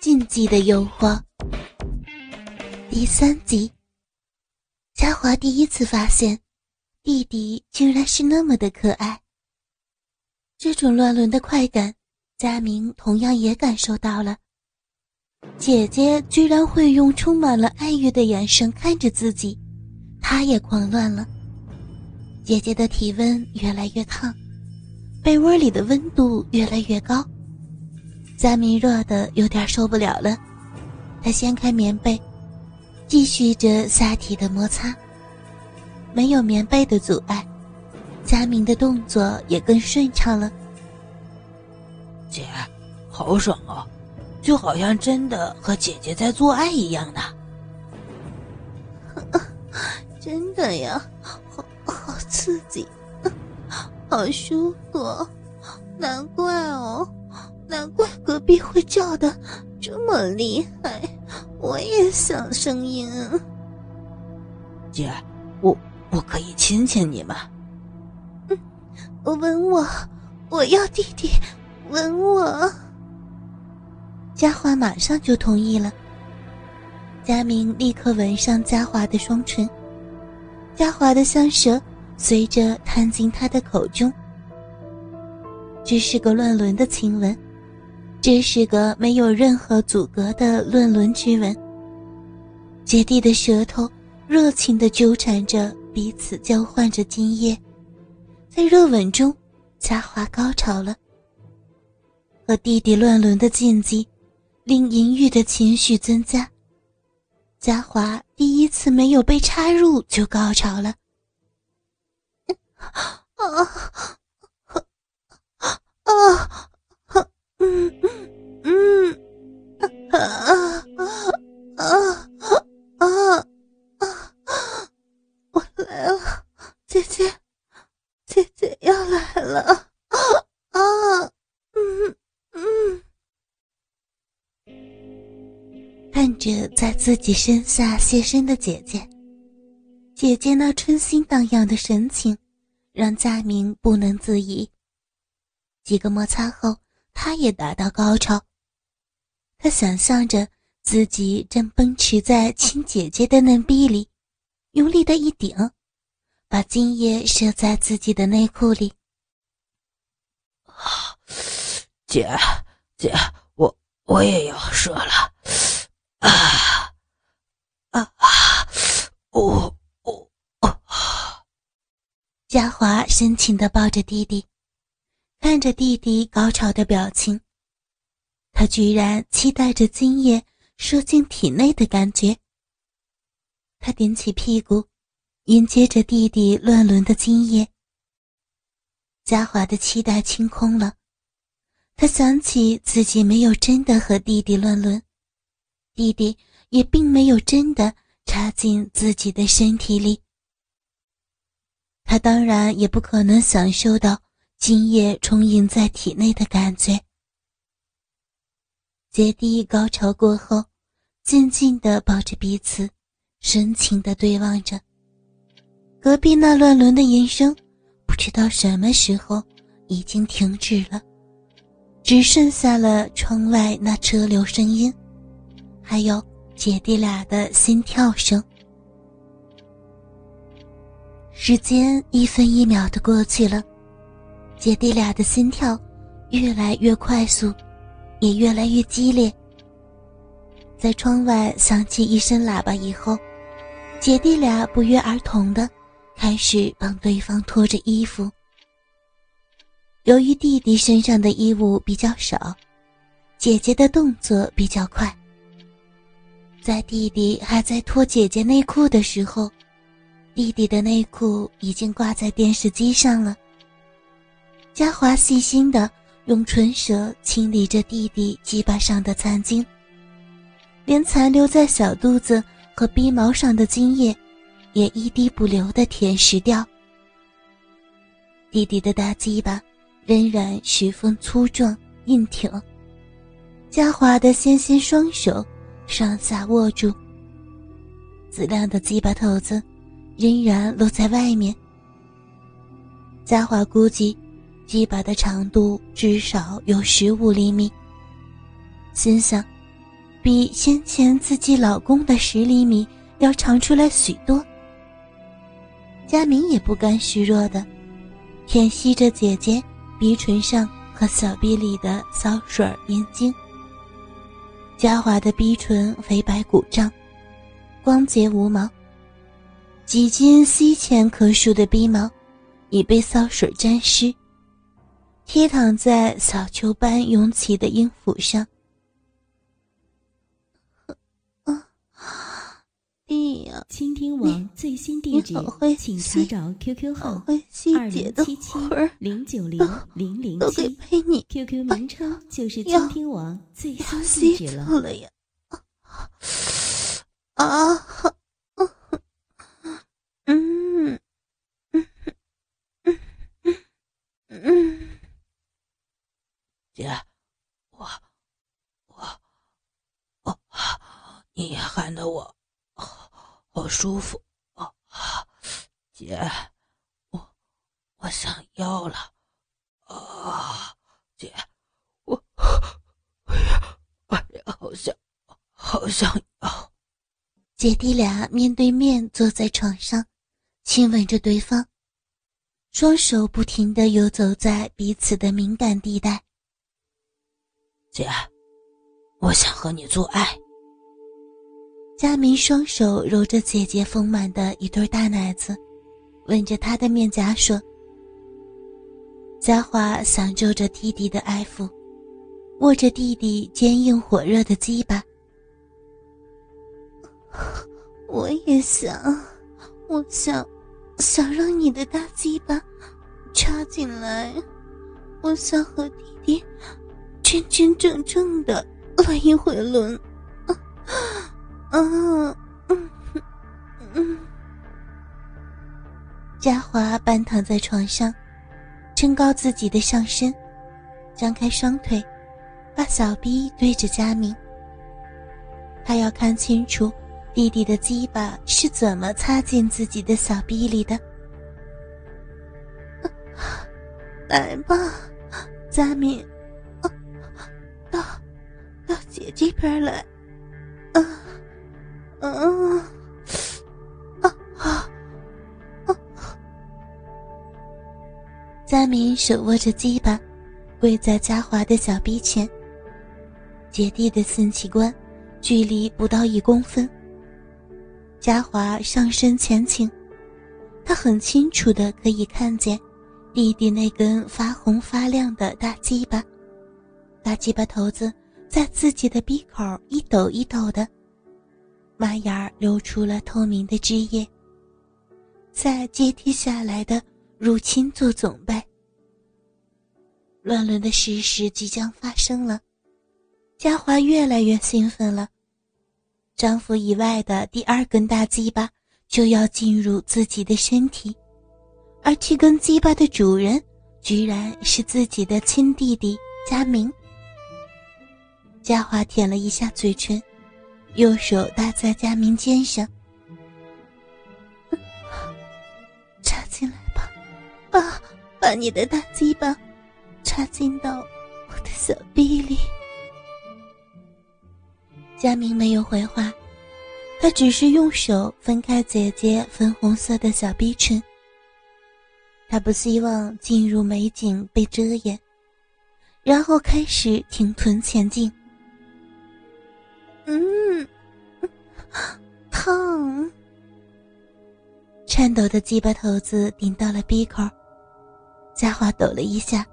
禁忌的诱惑。第三集，嘉华第一次发现，弟弟居然是那么的可爱。这种乱伦的快感，佳明同样也感受到了。姐姐居然会用充满了爱欲的眼神看着自己，他也狂乱了。姐姐的体温越来越烫，被窝里的温度越来越高。佳明热的有点受不了了，他掀开棉被，继续着下体的摩擦。没有棉被的阻碍，佳明的动作也更顺畅了。姐，好爽啊！就好像真的和姐姐在做爱一样的，真的呀，好好刺激，好舒服，难怪哦，难怪隔壁会叫的这么厉害，我也想声音。姐，我我可以亲亲你吗？嗯，吻我，我要弟弟吻我。佳华马上就同意了。佳明立刻吻上佳华的双唇，佳华的香舌随着探进他的口中。这是个乱伦的亲吻，这是个没有任何阻隔的乱伦之吻。姐弟的舌头热情地纠缠着彼此，交换着精液，在热吻中，嘉华高潮了。和弟弟乱伦的禁忌。令淫欲的情绪增加。嘉华第一次没有被插入就高潮了。啊 来了，姐姐，姐姐要来了啊！嗯嗯。看着在自己身下现身的姐姐，姐姐那春心荡漾的神情，让佳明不能自已。几个摩擦后，他也达到高潮。他想象着自己正奔驰在亲姐姐的嫩臂里，用力的一顶，把精液射在自己的内裤里。啊，姐姐，我我也要射了。啊啊啊！哦哦哦！嘉华深情的抱着弟弟，看着弟弟高潮的表情，他居然期待着精液射进体内的感觉。他顶起屁股，迎接着弟弟乱伦的今夜。嘉华的期待清空了，他想起自己没有真的和弟弟乱伦。弟弟也并没有真的插进自己的身体里，他当然也不可能享受到精液充盈在体内的感觉。姐弟高潮过后，静静的抱着彼此，深情的对望着。隔壁那乱伦的音声，不知道什么时候已经停止了，只剩下了窗外那车流声音。还有姐弟俩的心跳声。时间一分一秒的过去了，姐弟俩的心跳越来越快速，也越来越激烈。在窗外响起一声喇叭以后，姐弟俩不约而同的开始帮对方脱着衣服。由于弟弟身上的衣物比较少，姐姐的动作比较快。在弟弟还在脱姐姐内裤的时候，弟弟的内裤已经挂在电视机上了。嘉华细心的用唇舌清理着弟弟鸡巴上的残精，连残留在小肚子和鼻毛上的精液，也一滴不留的舔食掉。弟弟的大鸡巴仍然十分粗壮硬挺，嘉华的纤纤双手。上下握住，子亮的鸡巴头子仍然露在外面。嘉华估计，鸡巴的长度至少有十五厘米。心想，比先前自己老公的十厘米要长出来许多。佳明也不甘示弱的舔吸着姐姐鼻唇上和小臂里的骚水眼睛。嘉华的鼻唇肥白鼓胀，光洁无毛，几根细浅可数的鼻毛已被骚水沾湿，贴躺在小球般涌起的阴府上。倾听网最新地址，请查找 QQ 号二零七七零九零零零七，QQ 名称就是倾听网最新地址了。啊！嗯嗯嗯嗯嗯，姐，我我我，你喊的我。好舒服啊，姐，我我想要了啊，姐，我哎呀哎呀，好想好想要。姐弟俩面对面坐在床上，亲吻着对方，双手不停的游走在彼此的敏感地带。姐，我想和你做爱。佳明双手揉着姐姐丰满的一对大奶子，吻着她的面颊说：“嘉华享受着弟弟的爱抚，握着弟弟坚硬火热的鸡巴。我也想，我想，想让你的大鸡巴插进来，我想和弟弟真真正正的来一回轮。”嗯嗯嗯，嘉华半躺在床上，撑高自己的上身，张开双腿，把小臂对着佳明。他要看清楚弟弟的鸡巴是怎么插进自己的小臂里的。来吧，佳明，到到姐这边来。嗯，啊佳明手握着鸡巴，跪在嘉华的小臂前。姐弟的性器官距离不到一公分。嘉华上身前倾，他很清楚的可以看见弟弟那根发红发亮的大鸡巴，大鸡巴头子在自己的鼻口一抖一抖的。马眼儿流出了透明的汁液，在阶梯下来的入侵做总备。乱伦的事实即将发生了，嘉华越来越兴奋了。丈夫以外的第二根大鸡巴就要进入自己的身体，而这根鸡巴的主人居然是自己的亲弟弟佳明。嘉华舔了一下嘴唇。右手搭在佳明肩上，把把你的大鸡巴插进到我的小臂里。佳明没有回话，他只是用手分开姐姐粉红色的小逼唇。他不希望进入美景被遮掩，然后开始挺臀前进。嗯，烫！颤抖的鸡巴头子顶到了鼻口，佳华抖了一下。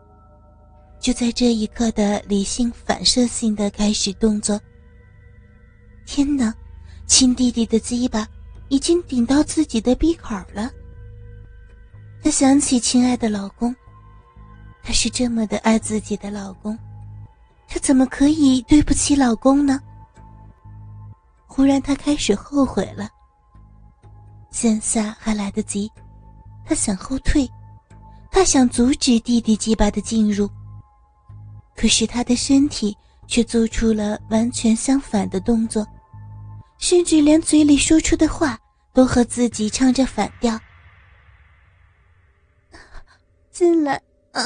就在这一刻的理性反射性的开始动作。天哪，亲弟弟的鸡巴已经顶到自己的鼻口了。他想起亲爱的老公，他是这么的爱自己的老公，他怎么可以对不起老公呢？忽然，他开始后悔了。现在还来得及，他想后退，他想阻止弟弟鸡巴的进入。可是他的身体却做出了完全相反的动作，甚至连嘴里说出的话都和自己唱着反调。进来啊，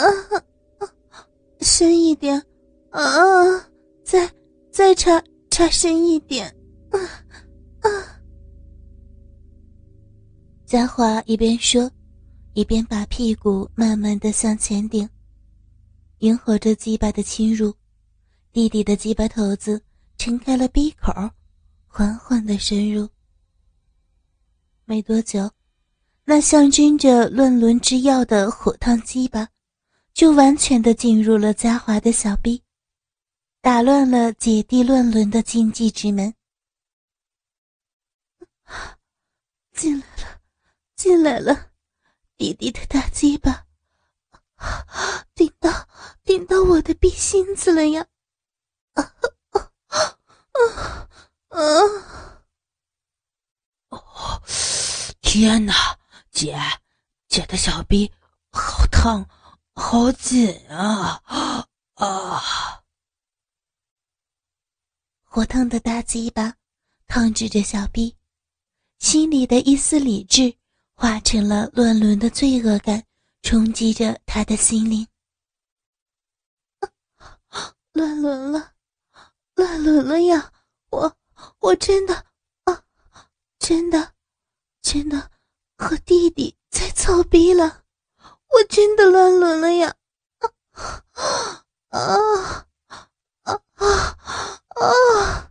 深一点啊，再再插插深一点。啊啊！嘉华一边说，一边把屁股慢慢的向前顶，迎合着鸡巴的侵入。弟弟的鸡巴头子撑开了鼻口，缓缓的深入。没多久，那象征着乱伦之药的火烫鸡巴，就完全的进入了嘉华的小臂，打乱了姐弟乱伦的禁忌之门。进来了，进来了，弟弟的大鸡巴，顶到顶到我的臂心子了呀！啊啊啊啊！哦，天哪，姐，姐的小臂好烫，好紧啊！啊！火烫的大鸡巴烫制着小臂，心里的一丝理智化成了乱伦的罪恶感，冲击着他的心灵。乱伦了！乱伦了呀！我我真的啊，真的，真的和弟弟在操逼了！我真的乱伦了呀！啊啊啊啊啊！